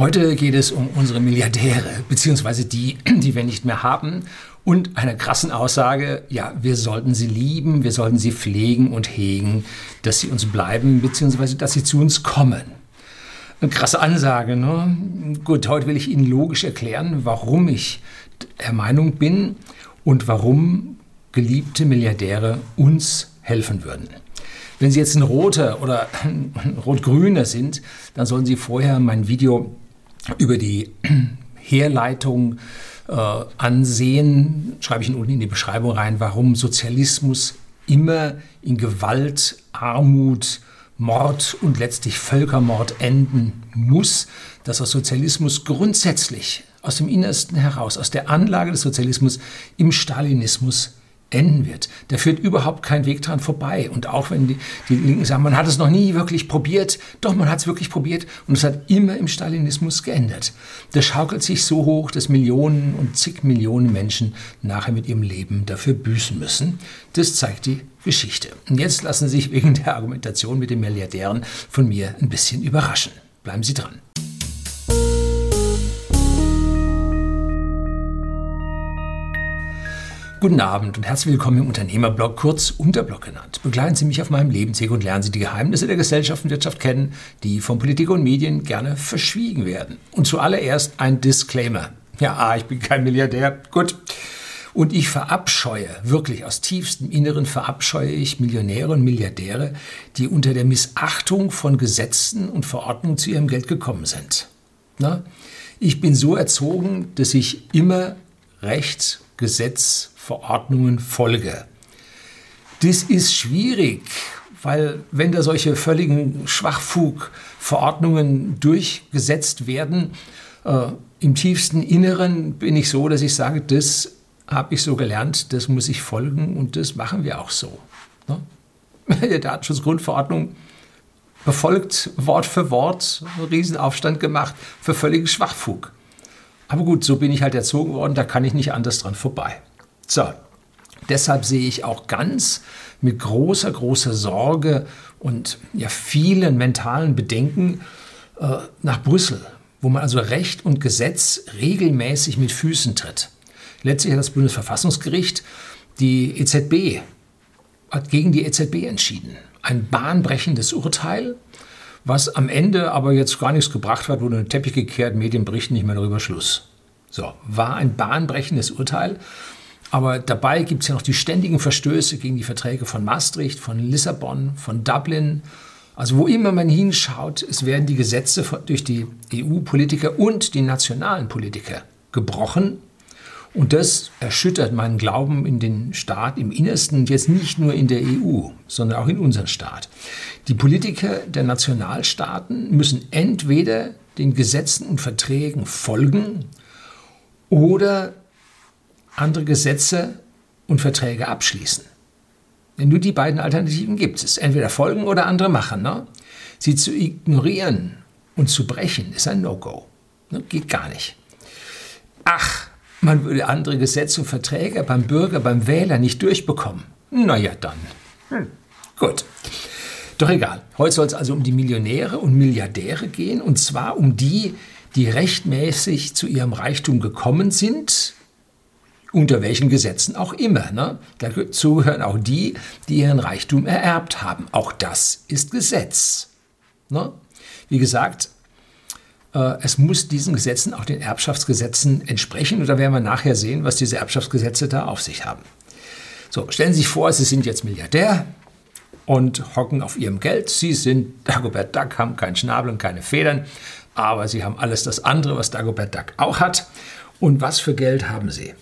Heute geht es um unsere Milliardäre, beziehungsweise die, die wir nicht mehr haben. Und einer krassen Aussage, ja, wir sollten sie lieben, wir sollten sie pflegen und hegen, dass sie uns bleiben, beziehungsweise dass sie zu uns kommen. Eine krasse Ansage, ne? Gut, heute will ich Ihnen logisch erklären, warum ich der Meinung bin und warum geliebte Milliardäre uns helfen würden. Wenn Sie jetzt ein roter oder ein rot-grüner sind, dann sollen Sie vorher mein Video über die Herleitung äh, ansehen. Schreibe ich unten in die Beschreibung rein, warum Sozialismus immer in Gewalt, Armut, Mord und letztlich Völkermord enden muss, dass aus Sozialismus grundsätzlich aus dem Innersten heraus, aus der Anlage des Sozialismus im Stalinismus enden wird. Da führt überhaupt kein Weg dran vorbei. Und auch wenn die, die Linken sagen, man hat es noch nie wirklich probiert, doch man hat es wirklich probiert und es hat immer im Stalinismus geendet. Das schaukelt sich so hoch, dass Millionen und zig Millionen Menschen nachher mit ihrem Leben dafür büßen müssen. Das zeigt die Geschichte. Und jetzt lassen Sie sich wegen der Argumentation mit den Milliardären von mir ein bisschen überraschen. Bleiben Sie dran. Guten Abend und herzlich willkommen im Unternehmerblog, kurz Unterblog genannt. Begleiten Sie mich auf meinem Lebensweg und lernen Sie die Geheimnisse der Gesellschaft und Wirtschaft kennen, die von Politik und Medien gerne verschwiegen werden. Und zuallererst ein Disclaimer. Ja, ah, ich bin kein Milliardär. Gut. Und ich verabscheue, wirklich aus tiefstem Inneren verabscheue ich Millionäre und Milliardäre, die unter der Missachtung von Gesetzen und Verordnungen zu ihrem Geld gekommen sind. Na? Ich bin so erzogen, dass ich immer Recht, Gesetz Verordnungen folge. Das ist schwierig, weil wenn da solche völligen Schwachfug-Verordnungen durchgesetzt werden, äh, im tiefsten Inneren bin ich so, dass ich sage, das habe ich so gelernt, das muss ich folgen und das machen wir auch so. Ne? Die Datenschutzgrundverordnung befolgt Wort für Wort, Riesenaufstand gemacht für völligen Schwachfug. Aber gut, so bin ich halt erzogen worden, da kann ich nicht anders dran vorbei. So, deshalb sehe ich auch ganz mit großer, großer Sorge und ja, vielen mentalen Bedenken äh, nach Brüssel, wo man also Recht und Gesetz regelmäßig mit Füßen tritt. Letztlich hat das Bundesverfassungsgericht die EZB, hat gegen die EZB entschieden. Ein bahnbrechendes Urteil, was am Ende aber jetzt gar nichts gebracht hat, wurde ein Teppich gekehrt, Medien berichten nicht mehr darüber, Schluss. So, war ein bahnbrechendes Urteil. Aber dabei gibt es ja noch die ständigen Verstöße gegen die Verträge von Maastricht, von Lissabon, von Dublin. Also wo immer man hinschaut, es werden die Gesetze durch die EU-Politiker und die nationalen Politiker gebrochen. Und das erschüttert meinen Glauben in den Staat im Innersten, jetzt nicht nur in der EU, sondern auch in unseren Staat. Die Politiker der Nationalstaaten müssen entweder den Gesetzen und Verträgen folgen oder andere Gesetze und Verträge abschließen. Denn nur die beiden Alternativen gibt es. Entweder folgen oder andere machen. Ne? Sie zu ignorieren und zu brechen ist ein No-Go. Ne? Geht gar nicht. Ach, man würde andere Gesetze und Verträge beim Bürger, beim Wähler nicht durchbekommen. Na ja, dann. Hm. Gut. Doch egal. Heute soll es also um die Millionäre und Milliardäre gehen. Und zwar um die, die rechtmäßig zu ihrem Reichtum gekommen sind, unter welchen Gesetzen auch immer. Ne? Dazu gehören auch die, die ihren Reichtum ererbt haben. Auch das ist Gesetz. Ne? Wie gesagt, äh, es muss diesen Gesetzen, auch den Erbschaftsgesetzen entsprechen. Und da werden wir nachher sehen, was diese Erbschaftsgesetze da auf sich haben. So, stellen Sie sich vor, Sie sind jetzt Milliardär und hocken auf Ihrem Geld. Sie sind Dagobert Duck, haben keinen Schnabel und keine Federn, aber Sie haben alles das andere, was Dagobert Duck auch hat. Und was für Geld haben Sie?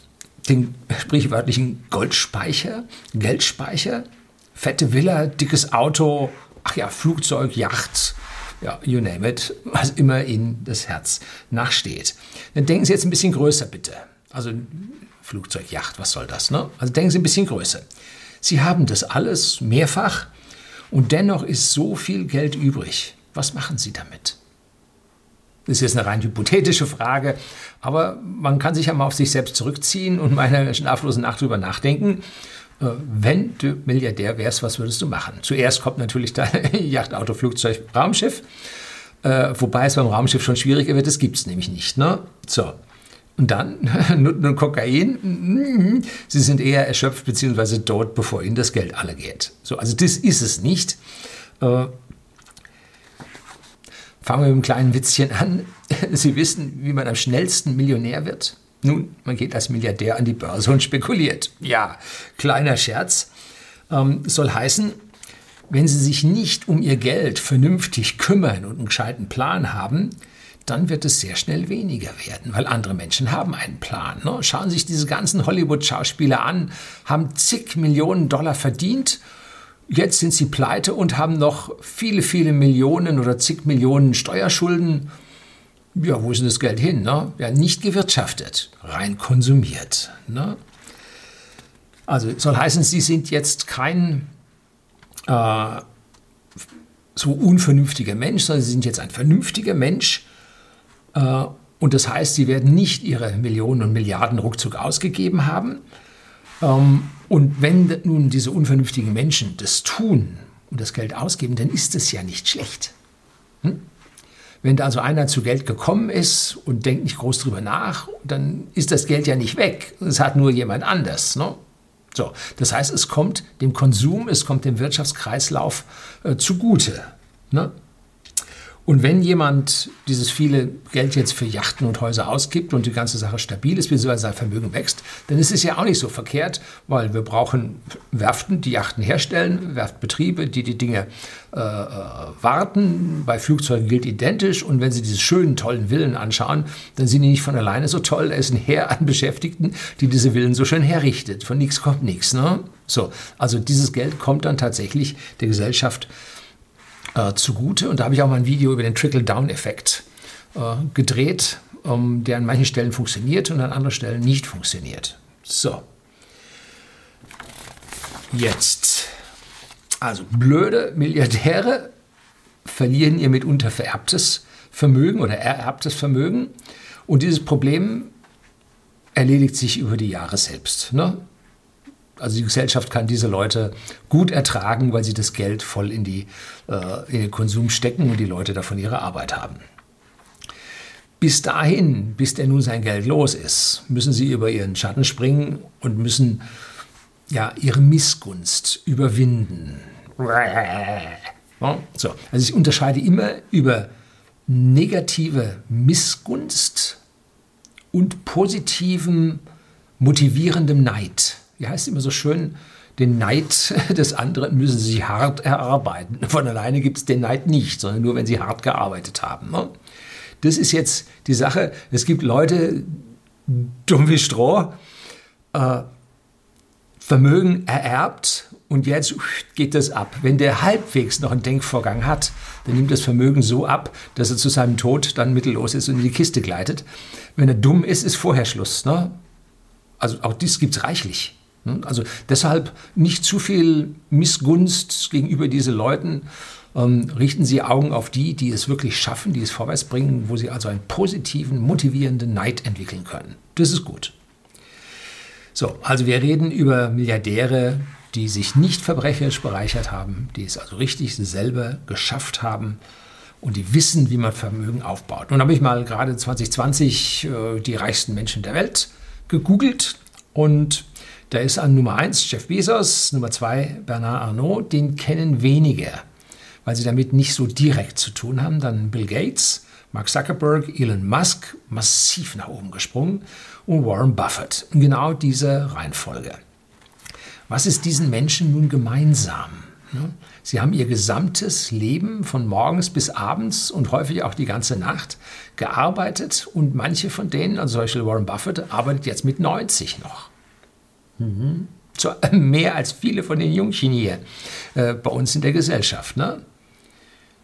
Den sprichwörtlichen Goldspeicher, Geldspeicher, fette Villa, dickes Auto, ach ja, Flugzeug, Yacht, ja, you name it, was immer Ihnen das Herz nachsteht. Dann denken Sie jetzt ein bisschen größer, bitte. Also Flugzeug, Yacht, was soll das, ne? Also denken Sie ein bisschen größer. Sie haben das alles mehrfach und dennoch ist so viel Geld übrig. Was machen Sie damit? Das ist jetzt eine rein hypothetische Frage, aber man kann sich ja mal auf sich selbst zurückziehen und meine schlaflose Nacht drüber nachdenken. Äh, wenn du Milliardär wärst, was würdest du machen? Zuerst kommt natürlich dein Yacht, Auto, Flugzeug, Raumschiff. Äh, wobei es beim Raumschiff schon schwieriger wird, das gibt es nämlich nicht. Ne? So. Und dann Nutten und Kokain, mm, sie sind eher erschöpft bzw. tot, bevor ihnen das Geld alle geht. So, also das ist es nicht. Fangen wir mit einem kleinen Witzchen an. Sie wissen, wie man am schnellsten Millionär wird? Nun, man geht als Milliardär an die Börse und spekuliert. Ja, kleiner Scherz. Ähm, soll heißen, wenn Sie sich nicht um Ihr Geld vernünftig kümmern und einen gescheiten Plan haben, dann wird es sehr schnell weniger werden, weil andere Menschen haben einen Plan. Ne? Schauen Sie sich diese ganzen Hollywood-Schauspieler an, haben zig Millionen Dollar verdient, jetzt sind sie pleite und haben noch viele, viele Millionen oder zig Millionen Steuerschulden. Ja, wo ist denn das Geld hin? Ne? Ja, nicht gewirtschaftet, rein konsumiert. Ne? Also soll heißen, Sie sind jetzt kein äh, so unvernünftiger Mensch, sondern Sie sind jetzt ein vernünftiger Mensch. Äh, und das heißt, Sie werden nicht Ihre Millionen und Milliarden ruckzuck ausgegeben haben. Ähm, und wenn nun diese unvernünftigen Menschen das tun und das Geld ausgeben, dann ist es ja nicht schlecht. Hm? Wenn da also einer zu Geld gekommen ist und denkt nicht groß drüber nach, dann ist das Geld ja nicht weg. Es hat nur jemand anders. Ne? So, das heißt, es kommt dem Konsum, es kommt dem Wirtschaftskreislauf äh, zugute. Ne? Und wenn jemand dieses viele Geld jetzt für Yachten und Häuser ausgibt und die ganze Sache stabil ist, beziehungsweise sein Vermögen wächst, dann ist es ja auch nicht so verkehrt, weil wir brauchen Werften, die Yachten herstellen, Werftbetriebe, die die Dinge äh, äh, warten. Bei Flugzeugen gilt identisch. Und wenn Sie diese schönen, tollen Villen anschauen, dann sind die nicht von alleine so toll. Da ist ein Heer an Beschäftigten, die diese Villen so schön herrichtet. Von nichts kommt nichts. Ne? So, also dieses Geld kommt dann tatsächlich der Gesellschaft äh, zugute. Und da habe ich auch mal ein Video über den Trickle-Down-Effekt äh, gedreht, ähm, der an manchen Stellen funktioniert und an anderen Stellen nicht funktioniert. So. Jetzt. Also blöde Milliardäre verlieren ihr mitunter vererbtes Vermögen oder ererbtes Vermögen. Und dieses Problem erledigt sich über die Jahre selbst. Ne? Also die Gesellschaft kann diese Leute gut ertragen, weil sie das Geld voll in, die, äh, in den Konsum stecken und die Leute davon ihre Arbeit haben. Bis dahin, bis der nun sein Geld los ist, müssen sie über ihren Schatten springen und müssen ja, ihre Missgunst überwinden. So, also ich unterscheide immer über negative Missgunst und positiven, motivierendem Neid wie heißt es immer so schön, den Neid des anderen müssen sie hart erarbeiten. Von alleine gibt es den Neid nicht, sondern nur, wenn sie hart gearbeitet haben. Ne? Das ist jetzt die Sache. Es gibt Leute, dumm wie Stroh, äh, Vermögen ererbt und jetzt geht das ab. Wenn der halbwegs noch einen Denkvorgang hat, dann nimmt das Vermögen so ab, dass er zu seinem Tod dann mittellos ist und in die Kiste gleitet. Wenn er dumm ist, ist vorher Schluss. Ne? Also auch dies gibt es reichlich. Hm? Also deshalb nicht zu viel Missgunst gegenüber diesen Leuten. Ähm, richten Sie Augen auf die, die es wirklich schaffen, die es vorwärts bringen, wo Sie also einen positiven, motivierenden Neid entwickeln können. Das ist gut. So, also wir reden über Milliardäre, die sich nicht verbrecherisch bereichert haben, die es also richtig selber geschafft haben und die wissen, wie man Vermögen aufbaut. Nun habe ich mal gerade 2020 äh, die reichsten Menschen der Welt gegoogelt und da ist an Nummer 1 Jeff Bezos, Nummer 2 Bernard Arnault, den kennen wenige, weil sie damit nicht so direkt zu tun haben. Dann Bill Gates, Mark Zuckerberg, Elon Musk, massiv nach oben gesprungen und Warren Buffett. Genau diese Reihenfolge. Was ist diesen Menschen nun gemeinsam? Sie haben ihr gesamtes Leben von morgens bis abends und häufig auch die ganze Nacht gearbeitet und manche von denen, also zum Beispiel Warren Buffett, arbeitet jetzt mit 90 noch. Mhm. So, mehr als viele von den Jungchen hier äh, bei uns in der Gesellschaft. Ne?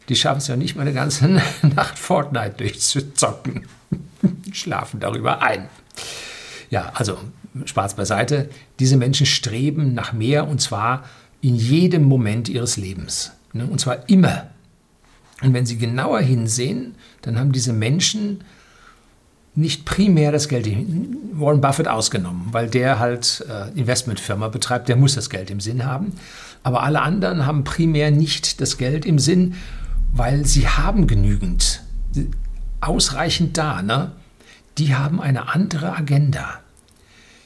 Die schaffen es ja nicht mal eine ganze Nacht Fortnite durchzuzocken. Schlafen darüber ein. Ja, also Spaß beiseite. Diese Menschen streben nach mehr und zwar in jedem Moment ihres Lebens. Ne? Und zwar immer. Und wenn Sie genauer hinsehen, dann haben diese Menschen nicht primär das Geld, Warren Buffett ausgenommen, weil der halt äh, Investmentfirma betreibt, der muss das Geld im Sinn haben. Aber alle anderen haben primär nicht das Geld im Sinn weil sie haben genügend, ausreichend da. Ne? Die haben eine andere Agenda.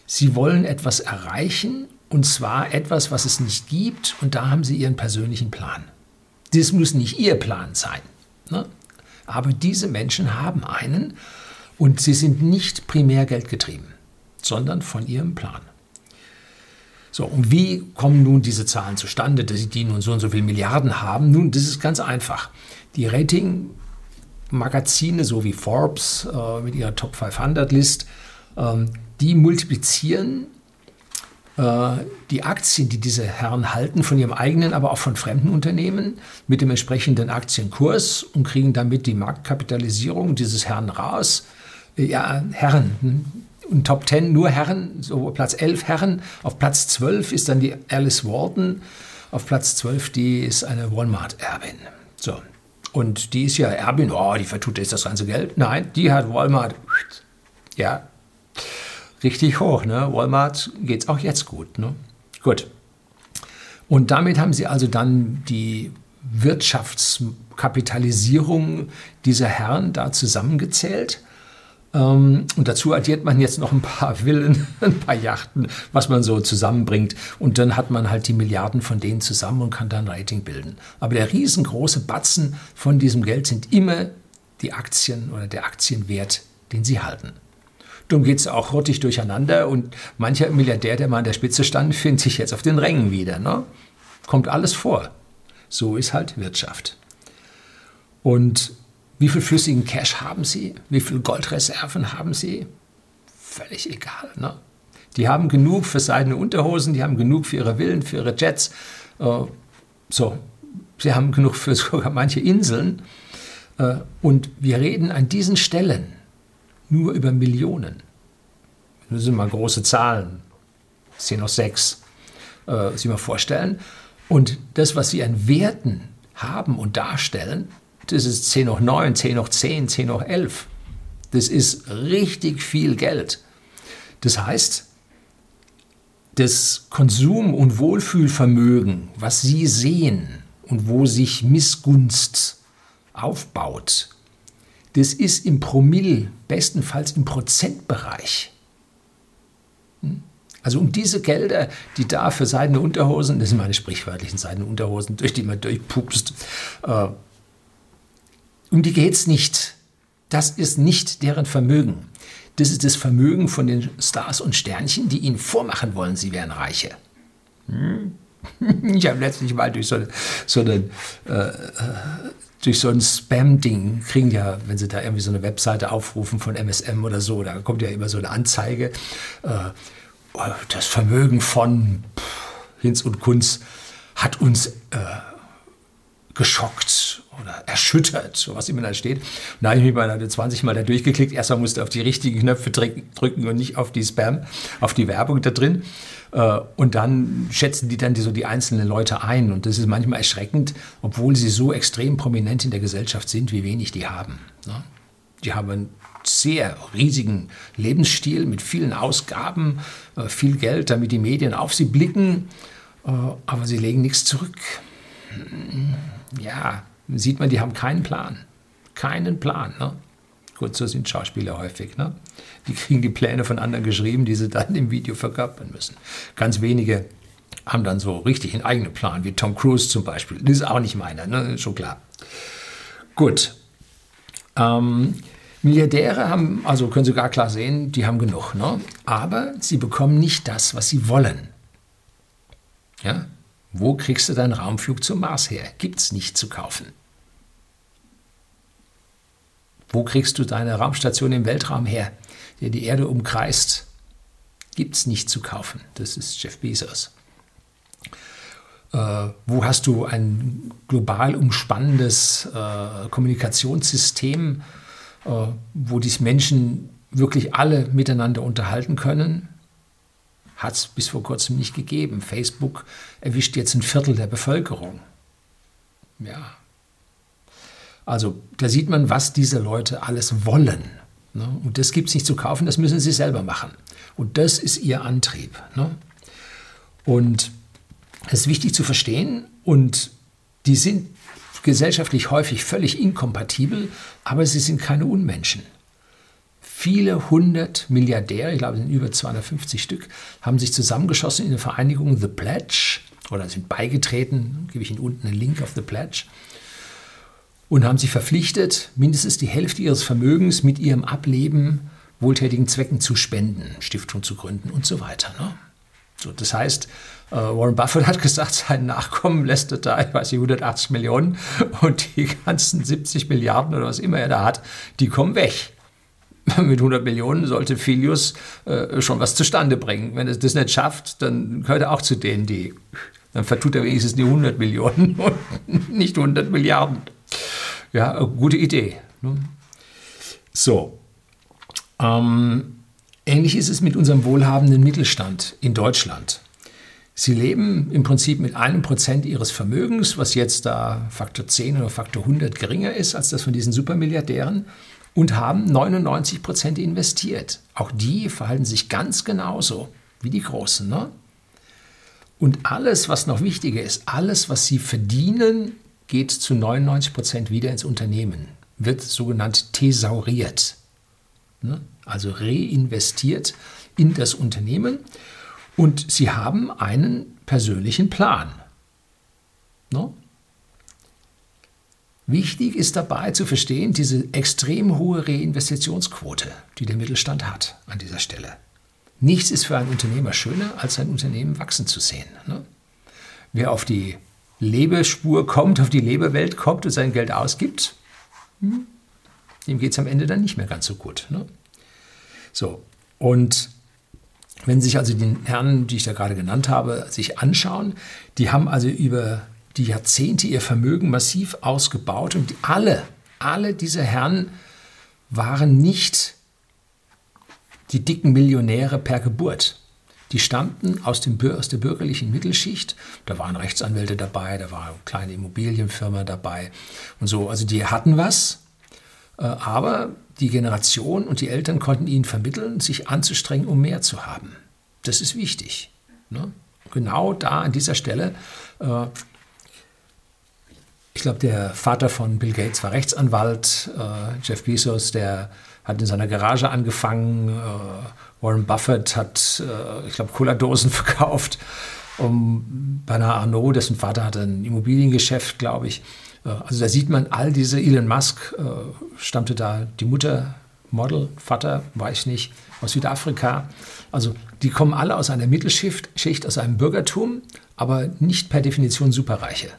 Sie wollen etwas erreichen und zwar etwas, was es nicht gibt und da haben sie ihren persönlichen Plan. Das muss nicht ihr Plan sein. Ne? Aber diese Menschen haben einen und sie sind nicht primär geldgetrieben, sondern von ihrem Plan. So, und wie kommen nun diese Zahlen zustande, dass die nun so und so viele Milliarden haben? Nun, das ist ganz einfach. Die Rating-Magazine, so wie Forbes äh, mit ihrer Top 500 List, ähm, die multiplizieren äh, die Aktien, die diese Herren halten, von ihrem eigenen, aber auch von fremden Unternehmen mit dem entsprechenden Aktienkurs und kriegen damit die Marktkapitalisierung dieses Herrn raus. Ja, Herren, und Top 10 nur Herren, so Platz 11 Herren. Auf Platz 12 ist dann die Alice Walton. Auf Platz 12, die ist eine Walmart-Erbin. So. Und die ist ja Erbin, oh, die vertut jetzt das ganze Geld. Nein, die hat Walmart, ja, richtig hoch. Ne? Walmart geht es auch jetzt gut. Ne? Gut. Und damit haben sie also dann die Wirtschaftskapitalisierung dieser Herren da zusammengezählt. Ähm, und dazu addiert man jetzt noch ein paar Villen, ein paar Yachten, was man so zusammenbringt. Und dann hat man halt die Milliarden von denen zusammen und kann dann Rating bilden. Aber der riesengroße Batzen von diesem Geld sind immer die Aktien oder der Aktienwert, den sie halten. Darum geht es auch rottig durcheinander und mancher Milliardär, der mal an der Spitze stand, findet sich jetzt auf den Rängen wieder. Ne? Kommt alles vor. So ist halt Wirtschaft. Und wie viel flüssigen Cash haben Sie? Wie viel Goldreserven haben Sie? Völlig egal. Ne? Die haben genug für seidene Unterhosen, die haben genug für ihre Villen, für ihre Jets. Äh, so, sie haben genug für sogar manche Inseln. Äh, und wir reden an diesen Stellen nur über Millionen. Das sind mal große Zahlen. 10 hoch 6, äh, sich mal vorstellen. Und das, was sie an Werten haben und darstellen, das ist 10 hoch 9, 10 hoch 10, 10 hoch 11. Das ist richtig viel Geld. Das heißt, das Konsum- und Wohlfühlvermögen, was Sie sehen und wo sich Missgunst aufbaut, das ist im Promille, bestenfalls im Prozentbereich. Hm? Also um diese Gelder, die da für seidene Unterhosen, das sind meine sprichwörtlichen seidene Unterhosen, durch die man durchpupst, äh, um die geht es nicht. Das ist nicht deren Vermögen. Das ist das Vermögen von den Stars und Sternchen, die ihnen vormachen wollen, sie wären Reiche. Hm? Ich habe letztlich mal durch so, so eine äh, durch so ein Spam-Ding kriegen ja, wenn sie da irgendwie so eine Webseite aufrufen von MSM oder so, da kommt ja immer so eine Anzeige. Äh, das Vermögen von Hinz und Kunz hat uns äh, geschockt oder erschüttert, so was immer da steht. Und da habe ich mich mal 20 Mal da durchgeklickt. Erstmal musste auf die richtigen Knöpfe drücken und nicht auf die Spam, auf die Werbung da drin. Äh, und dann schätzen die dann so die einzelnen Leute ein. Und das ist manchmal erschreckend, obwohl sie so extrem prominent in der Gesellschaft sind, wie wenig die haben. Ne? Die haben einen sehr riesigen Lebensstil mit vielen Ausgaben, äh, viel Geld, damit die Medien auf sie blicken, äh, aber sie legen nichts zurück. Ja, sieht man, die haben keinen Plan. Keinen Plan. Ne? Gut, so sind Schauspieler häufig. Ne? Die kriegen die Pläne von anderen geschrieben, die sie dann im Video verkörpern müssen. Ganz wenige haben dann so richtig einen eigenen Plan, wie Tom Cruise zum Beispiel. Das ist auch nicht meiner, ne? schon klar. Gut. Ähm, Milliardäre haben, also können Sie gar klar sehen, die haben genug. Ne? Aber sie bekommen nicht das, was sie wollen. Ja? Wo kriegst du deinen Raumflug zum Mars her? Gibt es nicht zu kaufen. Wo kriegst du deine Raumstation im Weltraum her, der die Erde umkreist? Gibt es nicht zu kaufen. Das ist Jeff Bezos. Äh, wo hast du ein global umspannendes äh, Kommunikationssystem, äh, wo die Menschen wirklich alle miteinander unterhalten können? Hat es bis vor kurzem nicht gegeben. Facebook erwischt jetzt ein Viertel der Bevölkerung. Ja, also da sieht man, was diese Leute alles wollen. Ne? Und das gibt es nicht zu kaufen, das müssen sie selber machen. Und das ist ihr Antrieb. Ne? Und das ist wichtig zu verstehen. Und die sind gesellschaftlich häufig völlig inkompatibel, aber sie sind keine Unmenschen. Viele hundert Milliardäre, ich glaube, es sind über 250 Stück, haben sich zusammengeschossen in der Vereinigung The Pledge oder sind beigetreten, gebe ich Ihnen unten einen Link auf The Pledge, und haben sich verpflichtet, mindestens die Hälfte ihres Vermögens mit ihrem Ableben wohltätigen Zwecken zu spenden, Stiftung zu gründen und so weiter. Ne? So, das heißt, äh, Warren Buffett hat gesagt, sein Nachkommen lässt er da, ich weiß nicht, 180 Millionen und die ganzen 70 Milliarden oder was immer er da hat, die kommen weg. mit 100 Millionen sollte Filius äh, schon was zustande bringen. Wenn er das nicht schafft, dann gehört er auch zu denen, die, dann vertut er wenigstens die 100 Millionen und nicht 100 Milliarden. Ja, gute Idee. Ne? So. Ähm, ähnlich ist es mit unserem wohlhabenden Mittelstand in Deutschland. Sie leben im Prinzip mit einem Prozent ihres Vermögens, was jetzt da Faktor 10 oder Faktor 100 geringer ist als das von diesen Supermilliardären und haben 99 Prozent investiert. Auch die verhalten sich ganz genauso wie die Großen. Ne? Und alles, was noch wichtiger ist, alles, was sie verdienen, geht zu 99 Prozent wieder ins Unternehmen, wird sogenannt thesauriert, ne? also reinvestiert in das Unternehmen. Und sie haben einen persönlichen Plan. Ne? Wichtig ist dabei zu verstehen, diese extrem hohe Reinvestitionsquote, die der Mittelstand hat an dieser Stelle. Nichts ist für einen Unternehmer schöner, als sein Unternehmen wachsen zu sehen. Ne? Wer auf die Lebespur kommt, auf die Lebewelt kommt und sein Geld ausgibt, hm, dem geht es am Ende dann nicht mehr ganz so gut. Ne? So, und wenn Sie sich also die Herren, die ich da gerade genannt habe, sich anschauen, die haben also über die Jahrzehnte ihr Vermögen massiv ausgebaut und alle, alle diese Herren waren nicht die dicken Millionäre per Geburt. Die stammten aus, dem, aus der bürgerlichen Mittelschicht. Da waren Rechtsanwälte dabei, da war eine kleine Immobilienfirma dabei und so. Also die hatten was, äh, aber die Generation und die Eltern konnten ihnen vermitteln, sich anzustrengen, um mehr zu haben. Das ist wichtig. Ne? Genau da an dieser Stelle äh, ich glaube, der Vater von Bill Gates war Rechtsanwalt. Äh, Jeff Bezos, der hat in seiner Garage angefangen. Äh, Warren Buffett hat, äh, ich glaube, Cola-Dosen verkauft. Um, Bernard Arnault, dessen Vater hatte ein Immobiliengeschäft, glaube ich. Äh, also da sieht man all diese, Elon Musk äh, stammte da, die Mutter, Model, Vater, weiß ich nicht, aus Südafrika. Also die kommen alle aus einer Mittelschicht, Schicht, aus einem Bürgertum, aber nicht per Definition Superreiche.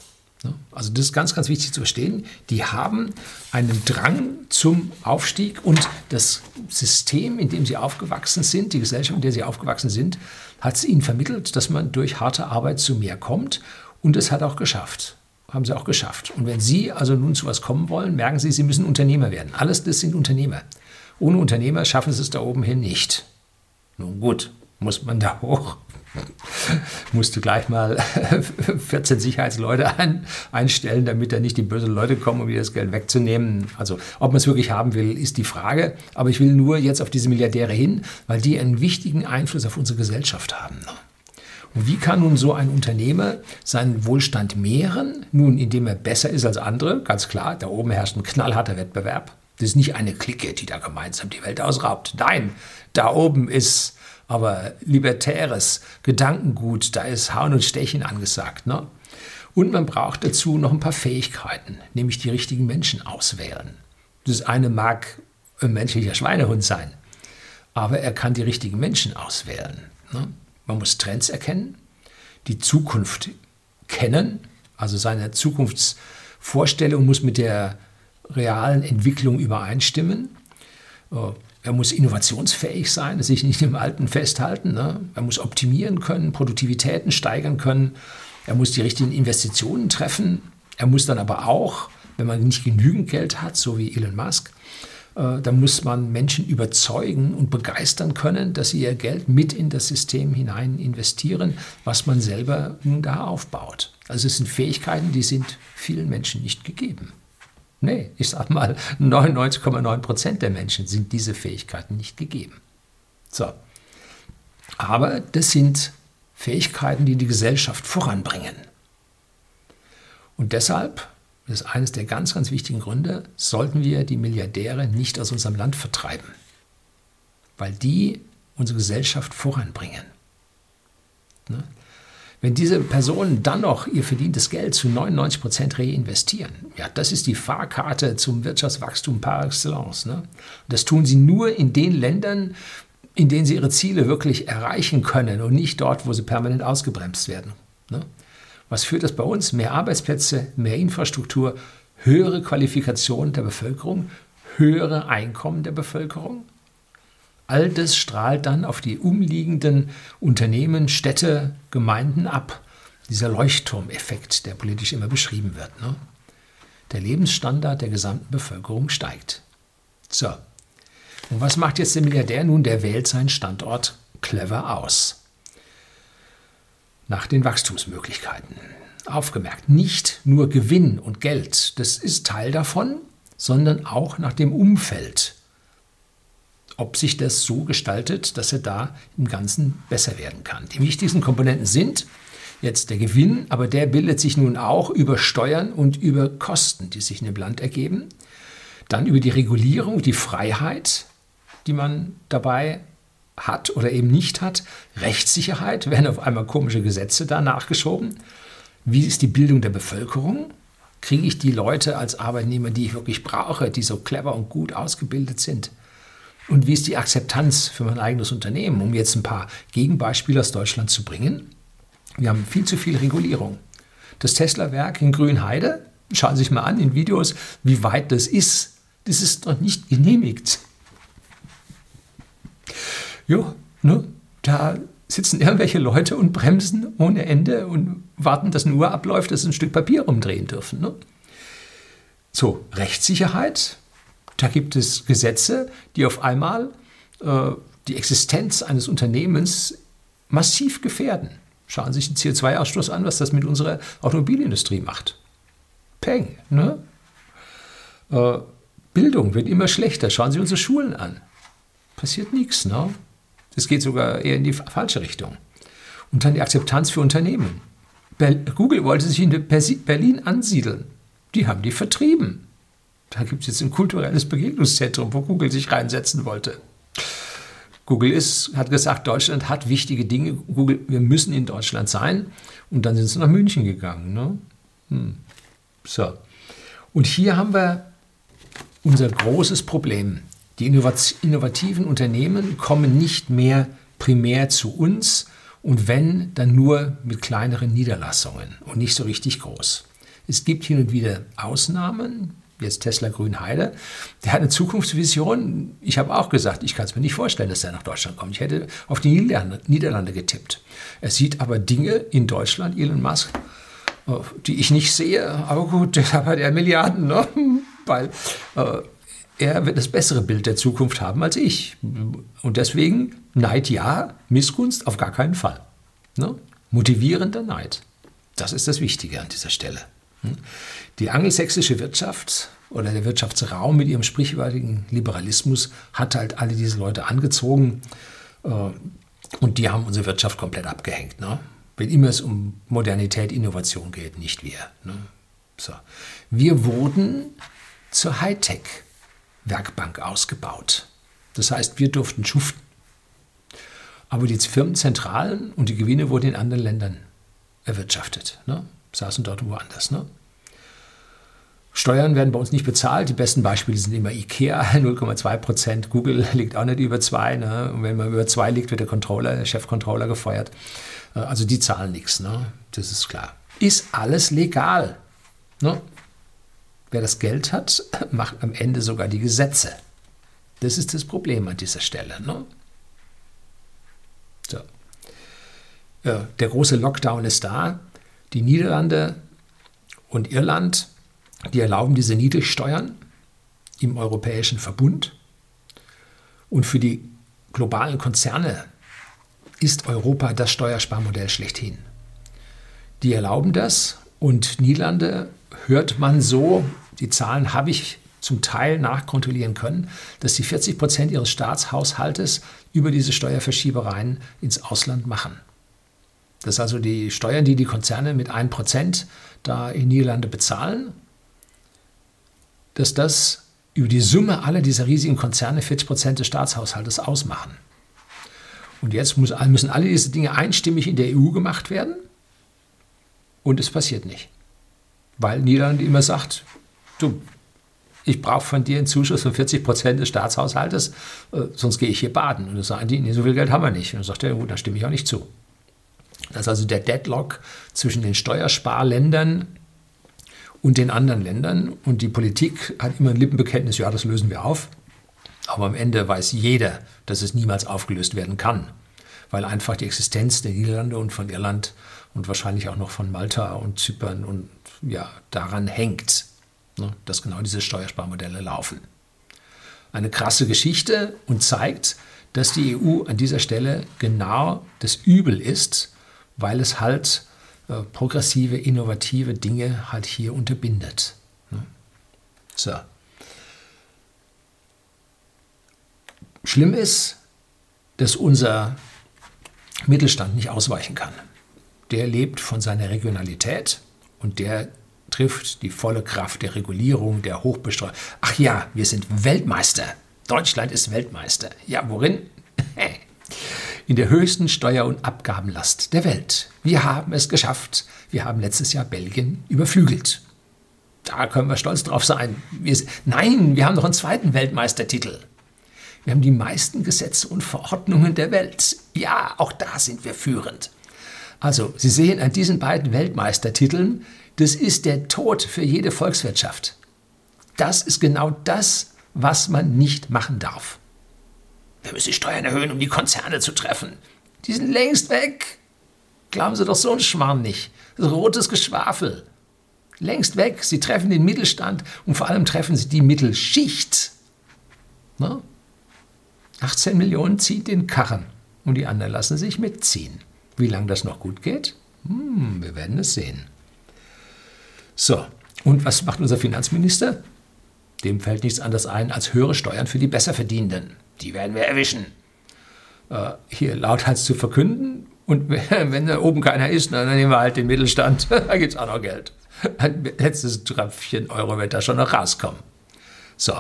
Ne? Also das ist ganz, ganz wichtig zu verstehen. Die haben einen Drang zum Aufstieg und das System, in dem sie aufgewachsen sind, die Gesellschaft, in der sie aufgewachsen sind, hat es ihnen vermittelt, dass man durch harte Arbeit zu mehr kommt und es hat auch geschafft. Haben sie auch geschafft. Und wenn Sie also nun zu was kommen wollen, merken Sie, Sie müssen Unternehmer werden. Alles das sind Unternehmer. Ohne Unternehmer schaffen Sie es da oben hin nicht. Nun gut, muss man da hoch musste gleich mal 14 Sicherheitsleute ein, einstellen, damit da nicht die bösen Leute kommen, um ihr das Geld wegzunehmen. Also ob man es wirklich haben will, ist die Frage. Aber ich will nur jetzt auf diese Milliardäre hin, weil die einen wichtigen Einfluss auf unsere Gesellschaft haben. Und wie kann nun so ein Unternehmer seinen Wohlstand mehren? Nun, indem er besser ist als andere, ganz klar, da oben herrscht ein knallharter Wettbewerb. Das ist nicht eine Clique, die da gemeinsam die Welt ausraubt. Nein, da oben ist aber libertäres Gedankengut, da ist Hauen und Stechen angesagt. Ne? Und man braucht dazu noch ein paar Fähigkeiten, nämlich die richtigen Menschen auswählen. Das eine mag ein menschlicher Schweinehund sein, aber er kann die richtigen Menschen auswählen. Ne? Man muss Trends erkennen, die Zukunft kennen, also seine Zukunftsvorstellung muss mit der realen Entwicklung übereinstimmen. Er muss innovationsfähig sein, sich nicht im Alten festhalten. Ne? Er muss optimieren können, Produktivitäten steigern können. Er muss die richtigen Investitionen treffen. Er muss dann aber auch, wenn man nicht genügend Geld hat, so wie Elon Musk, äh, dann muss man Menschen überzeugen und begeistern können, dass sie ihr Geld mit in das System hinein investieren, was man selber da aufbaut. Also es sind Fähigkeiten, die sind vielen Menschen nicht gegeben. Nee, ich sag mal, 99,9 Prozent der Menschen sind diese Fähigkeiten nicht gegeben. So. Aber das sind Fähigkeiten, die die Gesellschaft voranbringen. Und deshalb das ist eines der ganz, ganz wichtigen Gründe, sollten wir die Milliardäre nicht aus unserem Land vertreiben, weil die unsere Gesellschaft voranbringen. Ne? Wenn diese Personen dann noch ihr verdientes Geld zu 99 Prozent reinvestieren, ja, das ist die Fahrkarte zum Wirtschaftswachstum par excellence. Ne? Das tun sie nur in den Ländern, in denen sie ihre Ziele wirklich erreichen können und nicht dort, wo sie permanent ausgebremst werden. Ne? Was führt das bei uns? Mehr Arbeitsplätze, mehr Infrastruktur, höhere Qualifikation der Bevölkerung, höhere Einkommen der Bevölkerung. All das strahlt dann auf die umliegenden Unternehmen, Städte, Gemeinden ab. Dieser Leuchtturmeffekt, der politisch immer beschrieben wird. Ne? Der Lebensstandard der gesamten Bevölkerung steigt. So. Und was macht jetzt der Milliardär nun? Der wählt seinen Standort clever aus nach den Wachstumsmöglichkeiten. Aufgemerkt, nicht nur Gewinn und Geld, das ist Teil davon, sondern auch nach dem Umfeld. Ob sich das so gestaltet, dass er da im Ganzen besser werden kann. Die wichtigsten Komponenten sind jetzt der Gewinn, aber der bildet sich nun auch über Steuern und über Kosten, die sich in dem Land ergeben. Dann über die Regulierung, die Freiheit, die man dabei hat oder eben nicht hat. Rechtssicherheit, werden auf einmal komische Gesetze da nachgeschoben. Wie ist die Bildung der Bevölkerung? Kriege ich die Leute als Arbeitnehmer, die ich wirklich brauche, die so clever und gut ausgebildet sind? Und wie ist die Akzeptanz für mein eigenes Unternehmen, um jetzt ein paar Gegenbeispiele aus Deutschland zu bringen? Wir haben viel zu viel Regulierung. Das Tesla-Werk in Grünheide, schauen Sie sich mal an in Videos, wie weit das ist. Das ist noch nicht genehmigt. Jo, ne? Da sitzen irgendwelche Leute und bremsen ohne Ende und warten, dass eine Uhr abläuft, dass sie ein Stück Papier umdrehen dürfen. Ne? So, Rechtssicherheit. Da gibt es Gesetze, die auf einmal äh, die Existenz eines Unternehmens massiv gefährden. Schauen Sie sich den CO2-Ausstoß an, was das mit unserer Automobilindustrie macht. Peng. Ne? Äh, Bildung wird immer schlechter. Schauen Sie unsere Schulen an. Passiert nichts. Ne? Es geht sogar eher in die falsche Richtung. Und dann die Akzeptanz für Unternehmen. Google wollte sich in Berlin ansiedeln. Die haben die vertrieben. Da gibt es jetzt ein kulturelles Begegnungszentrum, wo Google sich reinsetzen wollte. Google ist, hat gesagt, Deutschland hat wichtige Dinge. Google, wir müssen in Deutschland sein. Und dann sind sie nach München gegangen. Ne? Hm. So. Und hier haben wir unser großes Problem. Die innovativen Unternehmen kommen nicht mehr primär zu uns und wenn, dann nur mit kleineren Niederlassungen und nicht so richtig groß. Es gibt hin und wieder Ausnahmen, jetzt Tesla Grünheide, der hat eine Zukunftsvision. Ich habe auch gesagt, ich kann es mir nicht vorstellen, dass er nach Deutschland kommt. Ich hätte auf die Niederlande, Niederlande getippt. Er sieht aber Dinge in Deutschland, Elon Musk, äh, die ich nicht sehe. Aber gut, deshalb hat er Milliarden, ne? weil äh, er wird das bessere Bild der Zukunft haben als ich. Und deswegen Neid ja, Missgunst auf gar keinen Fall. Ne? Motivierender Neid. Das ist das Wichtige an dieser Stelle. Hm? Die angelsächsische Wirtschaft oder der Wirtschaftsraum mit ihrem sprichwörtlichen Liberalismus hat halt alle diese Leute angezogen äh, und die haben unsere Wirtschaft komplett abgehängt. Ne? Wenn immer es um Modernität, Innovation geht, nicht wir. Ne? So. Wir wurden zur Hightech. Werkbank ausgebaut. Das heißt, wir durften schuften. Aber die Firmenzentralen und die Gewinne wurden in anderen Ländern erwirtschaftet. Ne? Saßen dort woanders. Ne? Steuern werden bei uns nicht bezahlt. Die besten Beispiele sind immer IKEA, 0,2 Prozent. Google liegt auch nicht über 2. Ne? Und wenn man über 2 liegt, wird der Controller, der Chefcontroller gefeuert. Äh, also die zahlen nichts. Ne? Das ist klar. Ist alles legal. Ne? Wer das Geld hat, macht am Ende sogar die Gesetze. Das ist das Problem an dieser Stelle. Ne? So. Ja, der große Lockdown ist da. Die Niederlande und Irland, die erlauben diese Niedrigsteuern im Europäischen Verbund. Und für die globalen Konzerne ist Europa das Steuersparmodell schlechthin. Die erlauben das und Niederlande hört man so, die Zahlen habe ich zum Teil nachkontrollieren können, dass sie 40 Prozent ihres Staatshaushaltes über diese Steuerverschiebereien ins Ausland machen. Das ist also die Steuern, die die Konzerne mit 1 Prozent da in Niederlande bezahlen. dass das über die Summe aller dieser riesigen Konzerne 40 Prozent des Staatshaushaltes ausmachen. Und jetzt müssen alle diese Dinge einstimmig in der EU gemacht werden. Und es passiert nicht. Weil Niederlande immer sagt, du, ich brauche von dir einen Zuschuss von 40 Prozent des Staatshaushaltes, äh, sonst gehe ich hier baden. Und dann sagen die, nee, so viel Geld haben wir nicht. Und dann sagt er, gut, dann stimme ich auch nicht zu. Das ist also der Deadlock zwischen den Steuersparländern und den anderen Ländern. Und die Politik hat immer ein Lippenbekenntnis, ja, das lösen wir auf. Aber am Ende weiß jeder, dass es niemals aufgelöst werden kann, weil einfach die Existenz der Niederlande und von Irland und wahrscheinlich auch noch von Malta und Zypern und ja, daran hängt, ne, dass genau diese Steuersparmodelle laufen. Eine krasse Geschichte und zeigt, dass die EU an dieser Stelle genau das Übel ist, weil es halt äh, progressive, innovative Dinge halt hier unterbindet. Ne? So. Schlimm ist, dass unser Mittelstand nicht ausweichen kann. Der lebt von seiner Regionalität und der trifft die volle Kraft der Regulierung, der Hochbesteuerung. Ach ja, wir sind Weltmeister. Deutschland ist Weltmeister. Ja, worin? In der höchsten Steuer- und Abgabenlast der Welt. Wir haben es geschafft. Wir haben letztes Jahr Belgien überflügelt. Da können wir stolz drauf sein. Wir, nein, wir haben noch einen zweiten Weltmeistertitel. Wir haben die meisten Gesetze und Verordnungen der Welt. Ja, auch da sind wir führend. Also, Sie sehen an diesen beiden Weltmeistertiteln, das ist der Tod für jede Volkswirtschaft. Das ist genau das, was man nicht machen darf. Wir müssen die Steuern erhöhen, um die Konzerne zu treffen. Die sind längst weg. Glauben Sie doch so einen Schmarrn nicht. Das ist rotes Geschwafel. Längst weg. Sie treffen den Mittelstand und vor allem treffen sie die Mittelschicht. Na? 18 Millionen zieht den Karren und die anderen lassen sich mitziehen. Wie lange das noch gut geht? Hm, wir werden es sehen. So, und was macht unser Finanzminister? Dem fällt nichts anderes ein als höhere Steuern für die Besserverdienenden. Die werden wir erwischen. Äh, hier lauthals zu verkünden. Und wenn da oben keiner ist, dann nehmen wir halt den Mittelstand. da gibt es auch noch Geld. Ein letztes Tröpfchen Euro wird da schon noch rauskommen. So,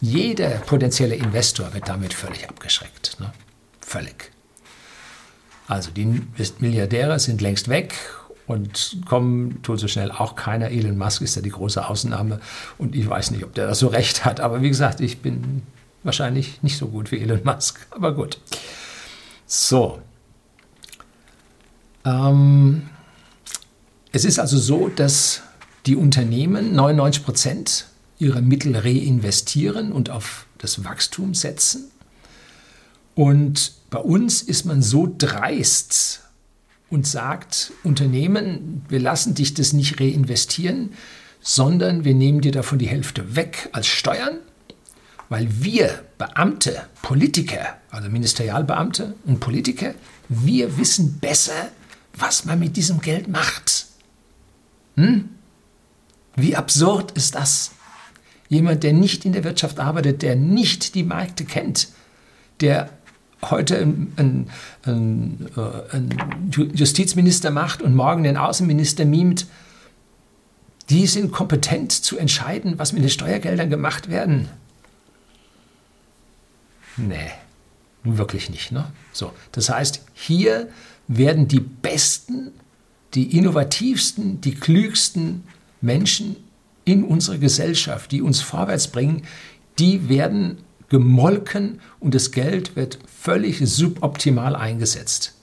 jeder potenzielle Investor wird damit völlig abgeschreckt. Ne? Völlig. Also die Milliardäre sind längst weg und kommen tut so schnell auch keiner. Elon Musk ist ja die große Ausnahme und ich weiß nicht, ob der das so recht hat. Aber wie gesagt, ich bin wahrscheinlich nicht so gut wie Elon Musk. Aber gut. So. Ähm, es ist also so, dass die Unternehmen 99 Prozent ihre Mittel reinvestieren und auf das Wachstum setzen. Und bei uns ist man so dreist und sagt, Unternehmen, wir lassen dich das nicht reinvestieren, sondern wir nehmen dir davon die Hälfte weg als Steuern, weil wir Beamte, Politiker, also Ministerialbeamte und Politiker, wir wissen besser, was man mit diesem Geld macht. Hm? Wie absurd ist das? Jemand, der nicht in der Wirtschaft arbeitet, der nicht die Märkte kennt, der heute einen, einen, äh, einen Justizminister macht und morgen den Außenminister mimt, die sind kompetent zu entscheiden, was mit den Steuergeldern gemacht werden. Nee, wirklich nicht. Ne? So, das heißt, hier werden die besten, die innovativsten, die klügsten Menschen in unserer Gesellschaft, die uns vorwärts bringen, die werden gemolken und das Geld wird völlig suboptimal eingesetzt.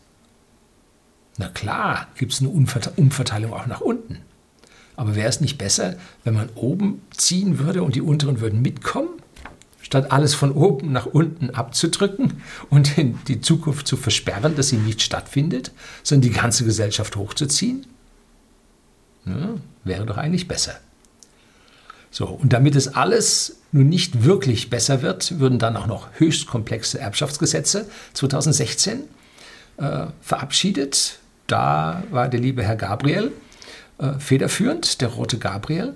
Na klar, gibt es eine Umverteilung auch nach unten. Aber wäre es nicht besser, wenn man oben ziehen würde und die unteren würden mitkommen, statt alles von oben nach unten abzudrücken und die Zukunft zu versperren, dass sie nicht stattfindet, sondern die ganze Gesellschaft hochzuziehen? Ja, wäre doch eigentlich besser. So, und damit es alles nun nicht wirklich besser wird, würden dann auch noch höchst komplexe Erbschaftsgesetze 2016 äh, verabschiedet. Da war der liebe Herr Gabriel äh, federführend, der rote Gabriel.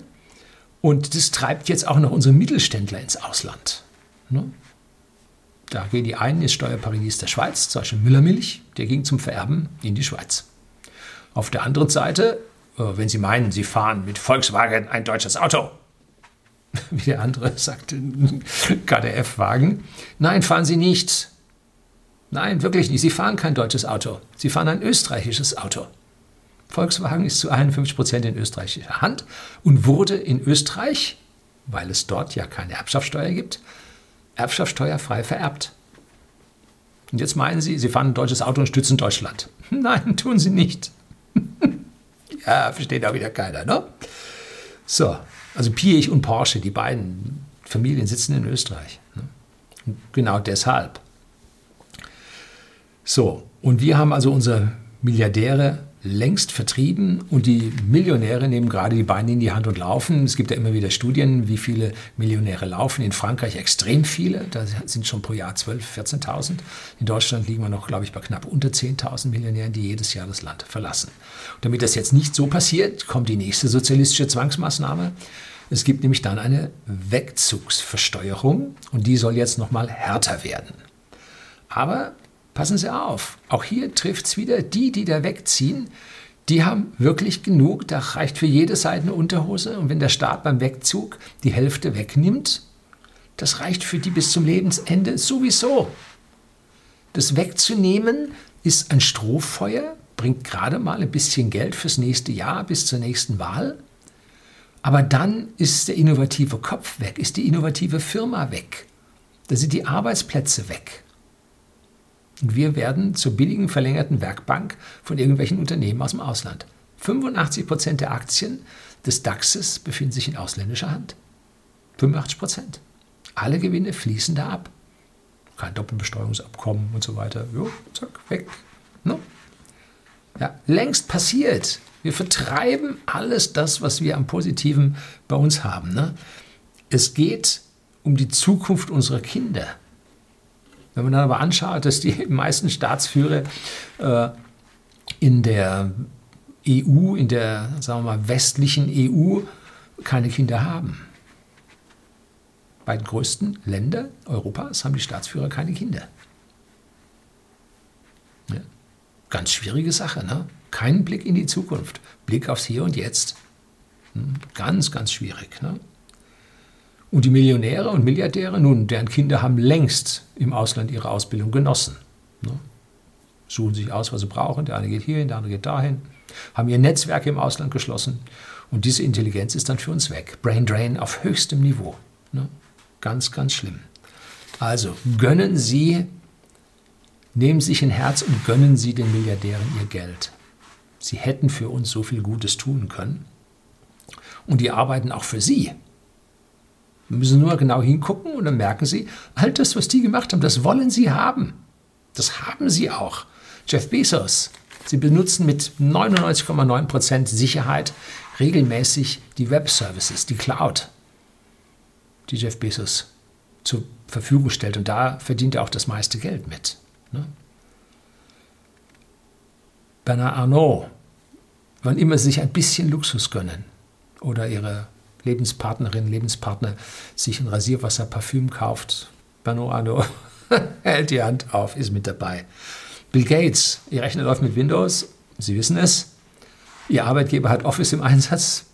Und das treibt jetzt auch noch unsere Mittelständler ins Ausland. Ne? Da gehen die einen ins Steuerparadies der Schweiz, zum Beispiel Müllermilch, der ging zum Vererben in die Schweiz. Auf der anderen Seite, äh, wenn Sie meinen, Sie fahren mit Volkswagen ein deutsches Auto, wie der andere sagte, KDF-Wagen. Nein, fahren Sie nicht. Nein, wirklich nicht. Sie fahren kein deutsches Auto. Sie fahren ein österreichisches Auto. Volkswagen ist zu 51 Prozent in österreichischer Hand und wurde in Österreich, weil es dort ja keine Erbschaftssteuer gibt, erbschaftssteuerfrei vererbt. Und jetzt meinen Sie, Sie fahren ein deutsches Auto und stützen Deutschland. Nein, tun Sie nicht. ja, versteht auch wieder keiner, ne? So, also Piech und Porsche, die beiden Familien sitzen in Österreich. Ne? Genau deshalb. So, und wir haben also unsere Milliardäre längst vertrieben und die Millionäre nehmen gerade die Beine in die Hand und laufen. Es gibt ja immer wieder Studien, wie viele Millionäre laufen. In Frankreich extrem viele, da sind schon pro Jahr 12.000, 14.000. In Deutschland liegen wir noch, glaube ich, bei knapp unter 10.000 Millionären, die jedes Jahr das Land verlassen. Und damit das jetzt nicht so passiert, kommt die nächste sozialistische Zwangsmaßnahme. Es gibt nämlich dann eine Wegzugsversteuerung und die soll jetzt nochmal härter werden. Aber passen Sie auf, auch hier trifft es wieder die, die da wegziehen, die haben wirklich genug, da reicht für jede Seite eine Unterhose und wenn der Staat beim Wegzug die Hälfte wegnimmt, das reicht für die bis zum Lebensende sowieso. Das wegzunehmen ist ein Strohfeuer, bringt gerade mal ein bisschen Geld fürs nächste Jahr bis zur nächsten Wahl. Aber dann ist der innovative Kopf weg, ist die innovative Firma weg. Da sind die Arbeitsplätze weg. Und wir werden zur billigen verlängerten Werkbank von irgendwelchen Unternehmen aus dem Ausland. 85 Prozent der Aktien des DAXes befinden sich in ausländischer Hand. 85 Prozent. Alle Gewinne fließen da ab. Kein Doppelbesteuerungsabkommen und so weiter. Jo, zack, weg. No? Ja, längst passiert. Wir vertreiben alles das, was wir am Positiven bei uns haben. Ne? Es geht um die Zukunft unserer Kinder. Wenn man dann aber anschaut, dass die meisten Staatsführer äh, in der EU, in der sagen wir mal, westlichen EU keine Kinder haben. Bei den größten Ländern Europas haben die Staatsführer keine Kinder. Ja. Ganz schwierige Sache, ne? Kein Blick in die Zukunft, Blick aufs Hier und Jetzt. Hm? Ganz, ganz schwierig. Ne? Und die Millionäre und Milliardäre, nun, deren Kinder haben längst im Ausland ihre Ausbildung genossen. Ne? Suchen sich aus, was sie brauchen. Der eine geht hierhin, der andere geht dahin. Haben ihr Netzwerk im Ausland geschlossen. Und diese Intelligenz ist dann für uns weg. Brain Drain auf höchstem Niveau. Ne? Ganz, ganz schlimm. Also gönnen Sie, nehmen Sie sich ein Herz und gönnen Sie den Milliardären ihr Geld. Sie hätten für uns so viel Gutes tun können. Und die arbeiten auch für Sie. Müssen nur genau hingucken und dann merken Sie, all das, was die gemacht haben, das wollen Sie haben. Das haben Sie auch. Jeff Bezos, Sie benutzen mit 99,9% Sicherheit regelmäßig die Web-Services, die Cloud, die Jeff Bezos zur Verfügung stellt. Und da verdient er auch das meiste Geld mit. Ne? Bernard Arnault, wann immer sie sich ein bisschen Luxus gönnen oder ihre Lebenspartnerin, Lebenspartner sich ein Rasierwasser, Parfüm kauft, Bernard Arnault hält die Hand auf, ist mit dabei. Bill Gates, Ihr Rechner läuft mit Windows, Sie wissen es. Ihr Arbeitgeber hat Office im Einsatz,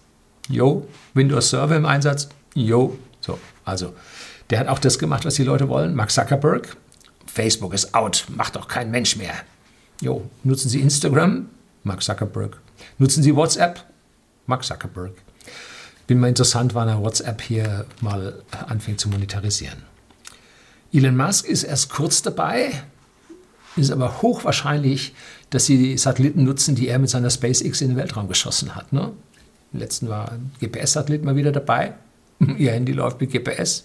yo. Windows Server im Einsatz, yo. So, also, der hat auch das gemacht, was die Leute wollen. Mark Zuckerberg, Facebook ist out, macht doch kein Mensch mehr. Jo, nutzen Sie Instagram? Mark Zuckerberg. Nutzen Sie WhatsApp? Mark Zuckerberg. Bin mal interessant, wann er WhatsApp hier mal anfängt zu monetarisieren. Elon Musk ist erst kurz dabei, ist aber hochwahrscheinlich, dass sie die Satelliten nutzen, die er mit seiner SpaceX in den Weltraum geschossen hat. Ne? Im letzten war ein GPS-Satellit mal wieder dabei. Ihr Handy läuft mit GPS.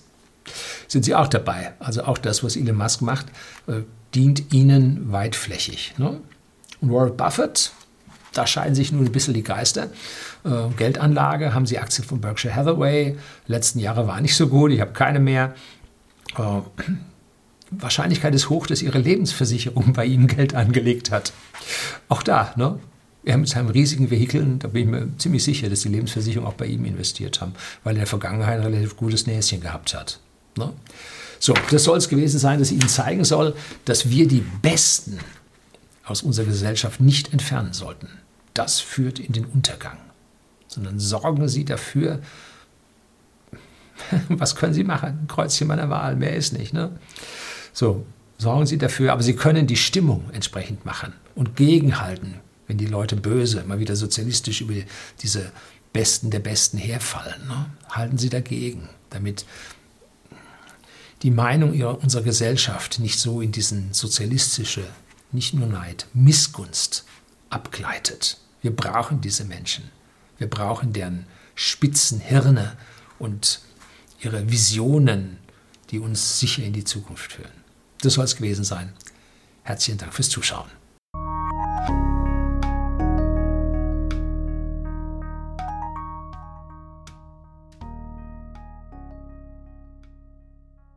Sind sie auch dabei. Also auch das, was Elon Musk macht, äh, dient ihnen weitflächig. Ne? Und Warren Buffett, da scheiden sich nun ein bisschen die Geister. Äh, Geldanlage haben sie Aktien von Berkshire Hathaway. Letzten Jahre war nicht so gut, ich habe keine mehr. Äh, Wahrscheinlichkeit ist hoch, dass ihre Lebensversicherung bei ihnen Geld angelegt hat. Auch da, ne? Er mit seinem riesigen Vehikel, da bin ich mir ziemlich sicher, dass die Lebensversicherung auch bei ihm investiert haben, weil er in der Vergangenheit ein relativ gutes Näschen gehabt hat. Ne? So, das soll es gewesen sein, dass ich Ihnen zeigen soll, dass wir die Besten aus unserer Gesellschaft nicht entfernen sollten. Das führt in den Untergang. Sondern sorgen Sie dafür, Was können Sie machen? Kreuzchen meiner Wahl, mehr ist nicht. Ne? So, sorgen Sie dafür, aber Sie können die Stimmung entsprechend machen und gegenhalten, wenn die Leute böse, immer wieder sozialistisch über diese Besten der Besten herfallen. Ne? Halten Sie dagegen, damit die Meinung ihrer, unserer Gesellschaft nicht so in diesen sozialistische, nicht nur Neid, Missgunst abgleitet. Wir brauchen diese Menschen. Wir brauchen deren spitzen Hirne und ihre Visionen, die uns sicher in die Zukunft führen. Das soll es gewesen sein. Herzlichen Dank fürs Zuschauen.